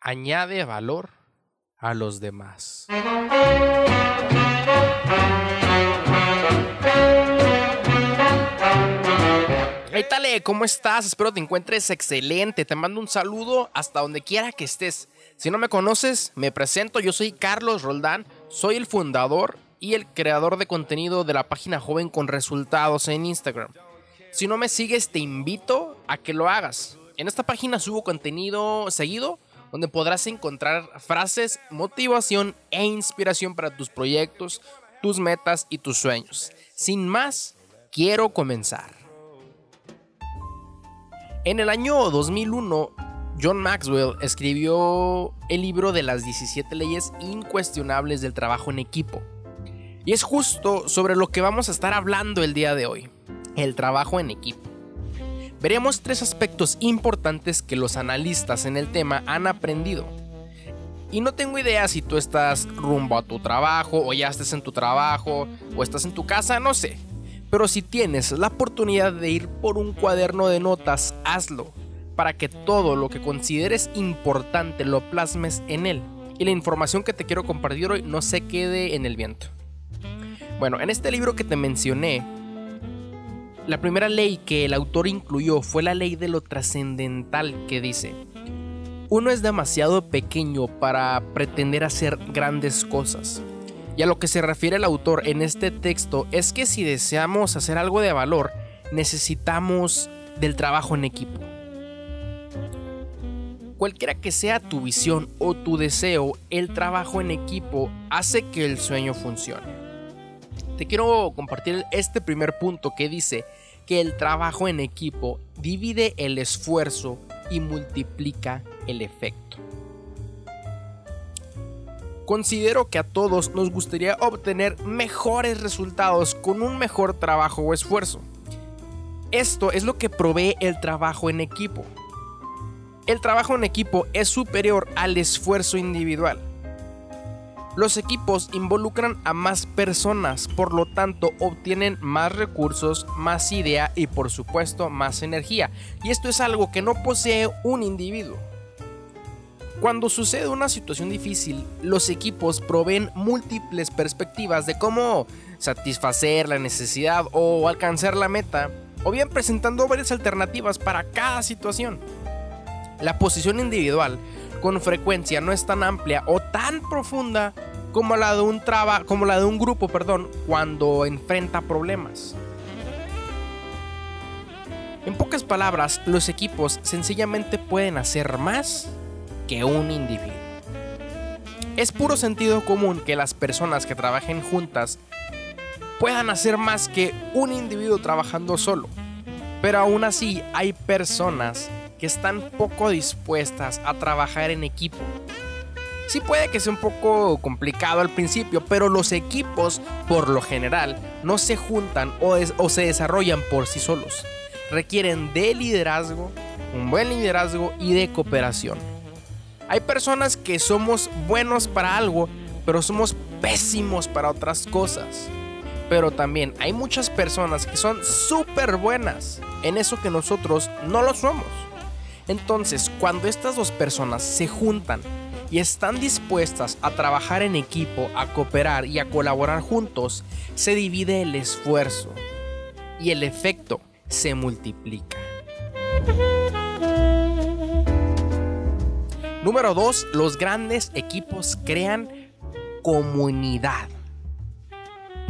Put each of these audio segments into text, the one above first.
añade valor a los demás. Hey Tale, ¿cómo estás? Espero te encuentres excelente. Te mando un saludo hasta donde quiera que estés. Si no me conoces, me presento. Yo soy Carlos Roldán. Soy el fundador y el creador de contenido de la página Joven con Resultados en Instagram. Si no me sigues, te invito a que lo hagas. En esta página subo contenido seguido donde podrás encontrar frases, motivación e inspiración para tus proyectos, tus metas y tus sueños. Sin más, quiero comenzar. En el año 2001, John Maxwell escribió el libro de las 17 leyes incuestionables del trabajo en equipo. Y es justo sobre lo que vamos a estar hablando el día de hoy, el trabajo en equipo veremos tres aspectos importantes que los analistas en el tema han aprendido. Y no tengo idea si tú estás rumbo a tu trabajo o ya estés en tu trabajo o estás en tu casa, no sé. Pero si tienes la oportunidad de ir por un cuaderno de notas, hazlo, para que todo lo que consideres importante lo plasmes en él y la información que te quiero compartir hoy no se quede en el viento. Bueno, en este libro que te mencioné, la primera ley que el autor incluyó fue la ley de lo trascendental que dice, uno es demasiado pequeño para pretender hacer grandes cosas. Y a lo que se refiere el autor en este texto es que si deseamos hacer algo de valor, necesitamos del trabajo en equipo. Cualquiera que sea tu visión o tu deseo, el trabajo en equipo hace que el sueño funcione. Te quiero compartir este primer punto que dice, que el trabajo en equipo divide el esfuerzo y multiplica el efecto. Considero que a todos nos gustaría obtener mejores resultados con un mejor trabajo o esfuerzo. Esto es lo que provee el trabajo en equipo. El trabajo en equipo es superior al esfuerzo individual. Los equipos involucran a más personas, por lo tanto obtienen más recursos, más idea y por supuesto más energía. Y esto es algo que no posee un individuo. Cuando sucede una situación difícil, los equipos proveen múltiples perspectivas de cómo satisfacer la necesidad o alcanzar la meta, o bien presentando varias alternativas para cada situación. La posición individual con frecuencia no es tan amplia o tan profunda como la de un traba, como la de un grupo, perdón, cuando enfrenta problemas. En pocas palabras, los equipos sencillamente pueden hacer más que un individuo. Es puro sentido común que las personas que trabajen juntas puedan hacer más que un individuo trabajando solo. Pero aún así hay personas que están poco dispuestas a trabajar en equipo. Sí puede que sea un poco complicado al principio, pero los equipos, por lo general, no se juntan o, o se desarrollan por sí solos. Requieren de liderazgo, un buen liderazgo y de cooperación. Hay personas que somos buenos para algo, pero somos pésimos para otras cosas. Pero también hay muchas personas que son súper buenas en eso que nosotros no lo somos. Entonces, cuando estas dos personas se juntan y están dispuestas a trabajar en equipo, a cooperar y a colaborar juntos, se divide el esfuerzo y el efecto se multiplica. Número 2. Los grandes equipos crean comunidad.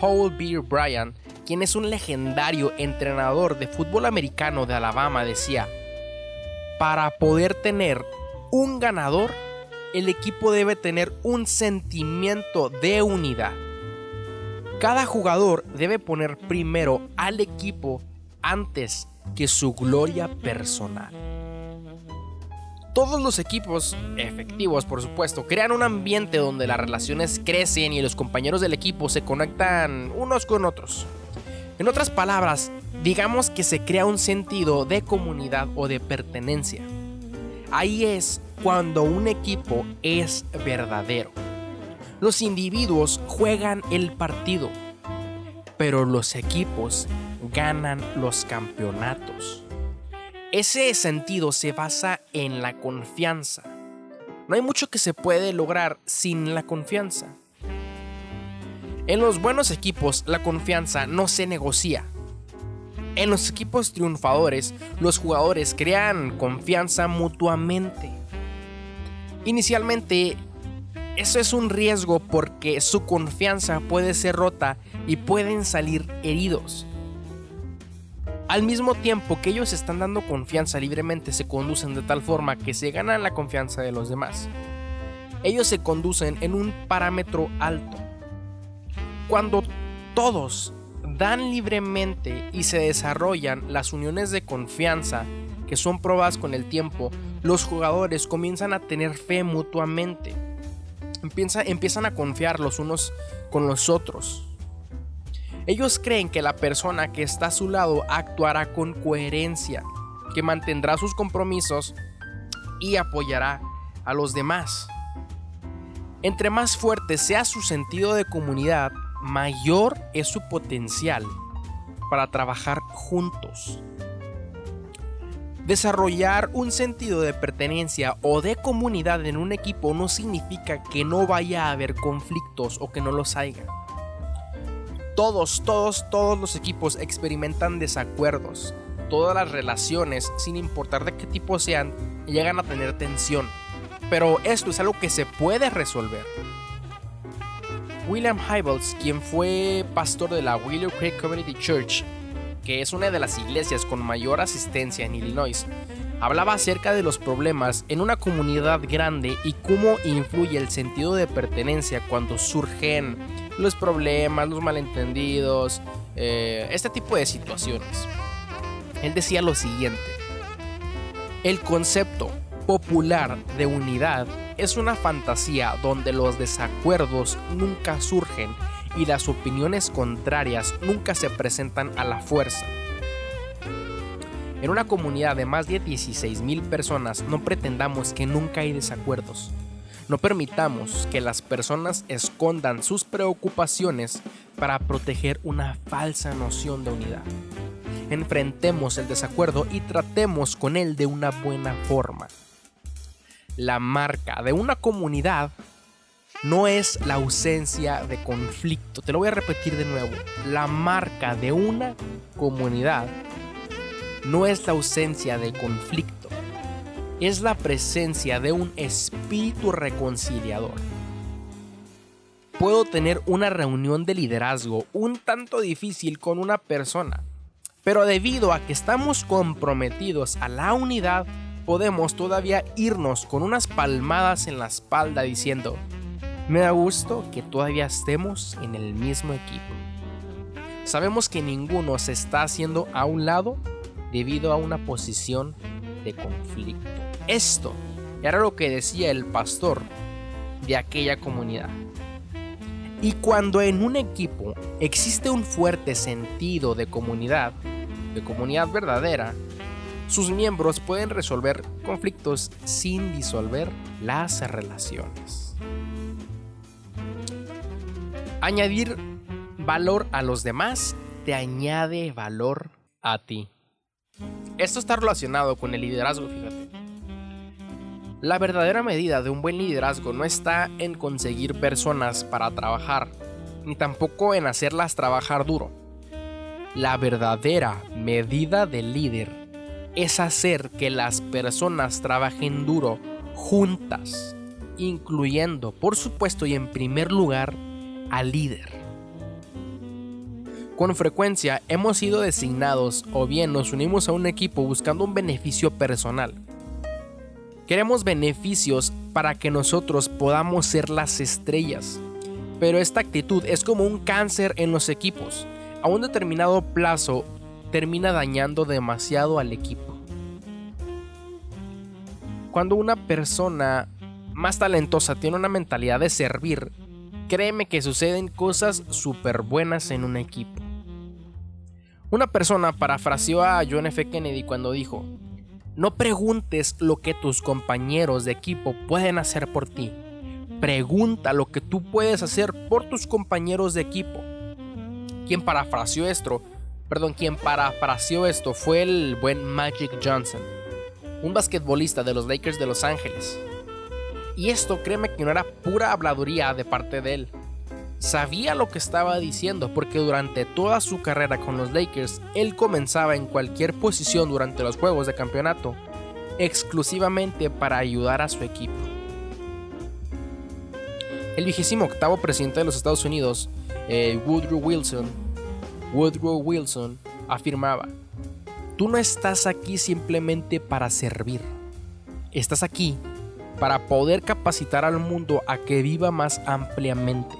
Paul B. Bryan, quien es un legendario entrenador de fútbol americano de Alabama, decía, para poder tener un ganador, el equipo debe tener un sentimiento de unidad. Cada jugador debe poner primero al equipo antes que su gloria personal. Todos los equipos, efectivos por supuesto, crean un ambiente donde las relaciones crecen y los compañeros del equipo se conectan unos con otros. En otras palabras, digamos que se crea un sentido de comunidad o de pertenencia. Ahí es cuando un equipo es verdadero. Los individuos juegan el partido, pero los equipos ganan los campeonatos. Ese sentido se basa en la confianza. No hay mucho que se puede lograr sin la confianza. En los buenos equipos la confianza no se negocia. En los equipos triunfadores los jugadores crean confianza mutuamente. Inicialmente eso es un riesgo porque su confianza puede ser rota y pueden salir heridos. Al mismo tiempo que ellos están dando confianza libremente, se conducen de tal forma que se ganan la confianza de los demás. Ellos se conducen en un parámetro alto. Cuando todos dan libremente y se desarrollan las uniones de confianza que son probadas con el tiempo, los jugadores comienzan a tener fe mutuamente. empiezan a confiar los unos con los otros. Ellos creen que la persona que está a su lado actuará con coherencia, que mantendrá sus compromisos y apoyará a los demás. Entre más fuerte sea su sentido de comunidad, mayor es su potencial para trabajar juntos. Desarrollar un sentido de pertenencia o de comunidad en un equipo no significa que no vaya a haber conflictos o que no los haya todos, todos, todos los equipos experimentan desacuerdos. Todas las relaciones, sin importar de qué tipo sean, llegan a tener tensión. Pero esto es algo que se puede resolver. William Hybels, quien fue pastor de la Willow Creek Community Church, que es una de las iglesias con mayor asistencia en Illinois, hablaba acerca de los problemas en una comunidad grande y cómo influye el sentido de pertenencia cuando surgen los problemas, los malentendidos, eh, este tipo de situaciones. Él decía lo siguiente, el concepto popular de unidad es una fantasía donde los desacuerdos nunca surgen y las opiniones contrarias nunca se presentan a la fuerza. En una comunidad de más de 16.000 personas no pretendamos que nunca hay desacuerdos. No permitamos que las personas escondan sus preocupaciones para proteger una falsa noción de unidad. Enfrentemos el desacuerdo y tratemos con él de una buena forma. La marca de una comunidad no es la ausencia de conflicto. Te lo voy a repetir de nuevo. La marca de una comunidad no es la ausencia de conflicto es la presencia de un espíritu reconciliador. Puedo tener una reunión de liderazgo un tanto difícil con una persona, pero debido a que estamos comprometidos a la unidad, podemos todavía irnos con unas palmadas en la espalda diciendo, me da gusto que todavía estemos en el mismo equipo. Sabemos que ninguno se está haciendo a un lado debido a una posición de conflicto. Esto era lo que decía el pastor de aquella comunidad. Y cuando en un equipo existe un fuerte sentido de comunidad, de comunidad verdadera, sus miembros pueden resolver conflictos sin disolver las relaciones. Añadir valor a los demás te añade valor a ti. Esto está relacionado con el liderazgo, fíjate. La verdadera medida de un buen liderazgo no está en conseguir personas para trabajar, ni tampoco en hacerlas trabajar duro. La verdadera medida del líder es hacer que las personas trabajen duro juntas, incluyendo, por supuesto y en primer lugar, al líder. Con frecuencia hemos sido designados o bien nos unimos a un equipo buscando un beneficio personal Queremos beneficios para que nosotros podamos ser las estrellas. Pero esta actitud es como un cáncer en los equipos. A un determinado plazo termina dañando demasiado al equipo. Cuando una persona más talentosa tiene una mentalidad de servir, créeme que suceden cosas súper buenas en un equipo. Una persona parafraseó a John F. Kennedy cuando dijo, no preguntes lo que tus compañeros de equipo pueden hacer por ti. Pregunta lo que tú puedes hacer por tus compañeros de equipo. Quien parafraseó esto, perdón, quien parafraseó esto fue el buen Magic Johnson, un basquetbolista de los Lakers de Los Ángeles. Y esto créeme que no era pura habladuría de parte de él. Sabía lo que estaba diciendo porque durante toda su carrera con los Lakers, él comenzaba en cualquier posición durante los juegos de campeonato, exclusivamente para ayudar a su equipo. El vigésimo octavo presidente de los Estados Unidos, eh, Woodrow Wilson, Woodrow Wilson afirmaba, tú no estás aquí simplemente para servir, estás aquí para poder capacitar al mundo a que viva más ampliamente,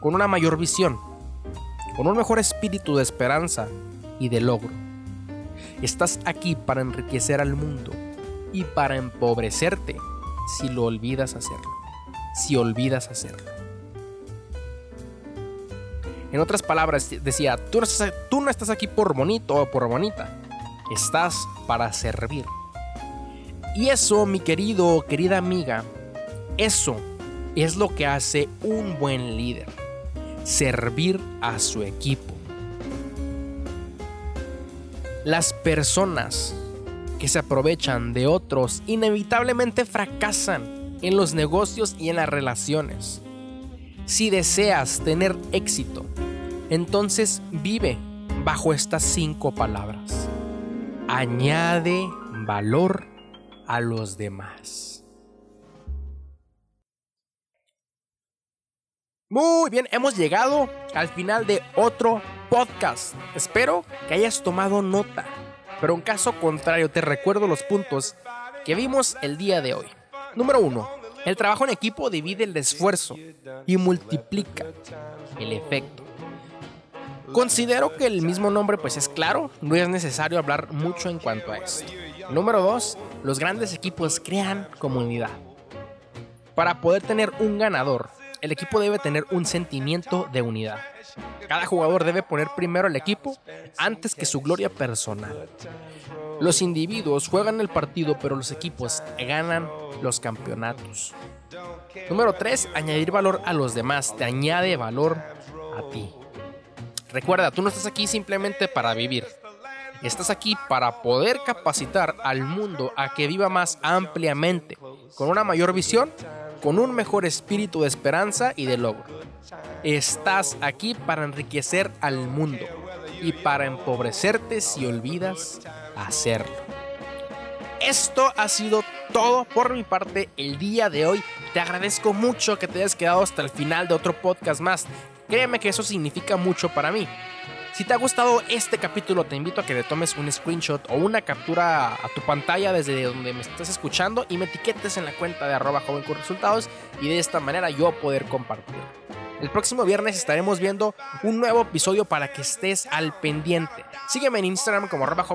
con una mayor visión, con un mejor espíritu de esperanza y de logro. Estás aquí para enriquecer al mundo y para empobrecerte si lo olvidas hacerlo, si olvidas hacerlo. En otras palabras, decía, tú no, estás, aquí por bonito o por bonita, estás para servir. Y eso, mi querido, querida amiga, eso es lo que hace un buen líder. Servir a su equipo. Las personas que se aprovechan de otros inevitablemente fracasan en los negocios y en las relaciones. Si deseas tener éxito, entonces vive bajo estas cinco palabras. Añade valor a los demás. Muy bien, hemos llegado al final de otro podcast. Espero que hayas tomado nota, pero en caso contrario te recuerdo los puntos que vimos el día de hoy. Número 1. El trabajo en equipo divide el esfuerzo y multiplica el efecto. Considero que el mismo nombre pues es claro, no es necesario hablar mucho en cuanto a esto. Número 2. Los grandes equipos crean comunidad. Para poder tener un ganador, el equipo debe tener un sentimiento de unidad. Cada jugador debe poner primero al equipo antes que su gloria personal. Los individuos juegan el partido, pero los equipos ganan los campeonatos. Número 3. Añadir valor a los demás. Te añade valor a ti. Recuerda, tú no estás aquí simplemente para vivir. Estás aquí para poder capacitar al mundo a que viva más ampliamente, con una mayor visión, con un mejor espíritu de esperanza y de logro. Estás aquí para enriquecer al mundo y para empobrecerte si olvidas hacerlo. Esto ha sido todo por mi parte el día de hoy. Te agradezco mucho que te hayas quedado hasta el final de otro podcast más. Créeme que eso significa mucho para mí. Si te ha gustado este capítulo, te invito a que le tomes un screenshot o una captura a tu pantalla desde donde me estés escuchando y me etiquetes en la cuenta de arroba y de esta manera yo poder compartir. El próximo viernes estaremos viendo un nuevo episodio para que estés al pendiente. Sígueme en Instagram como arroba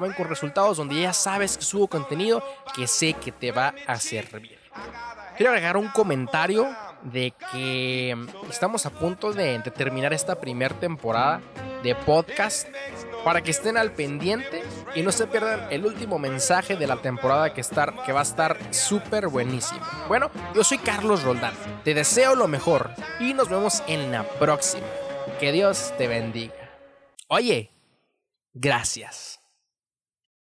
donde ya sabes que subo contenido que sé que te va a servir. Quiero agregar un comentario de que estamos a punto de, terminar esta primera temporada de podcast para que estén al pendiente y no se pierdan el último mensaje de la temporada que, estar, que va a estar súper buenísimo. Bueno, yo soy Carlos Roldán, te deseo lo mejor y nos vemos en la próxima. Que Dios te bendiga. Oye, gracias.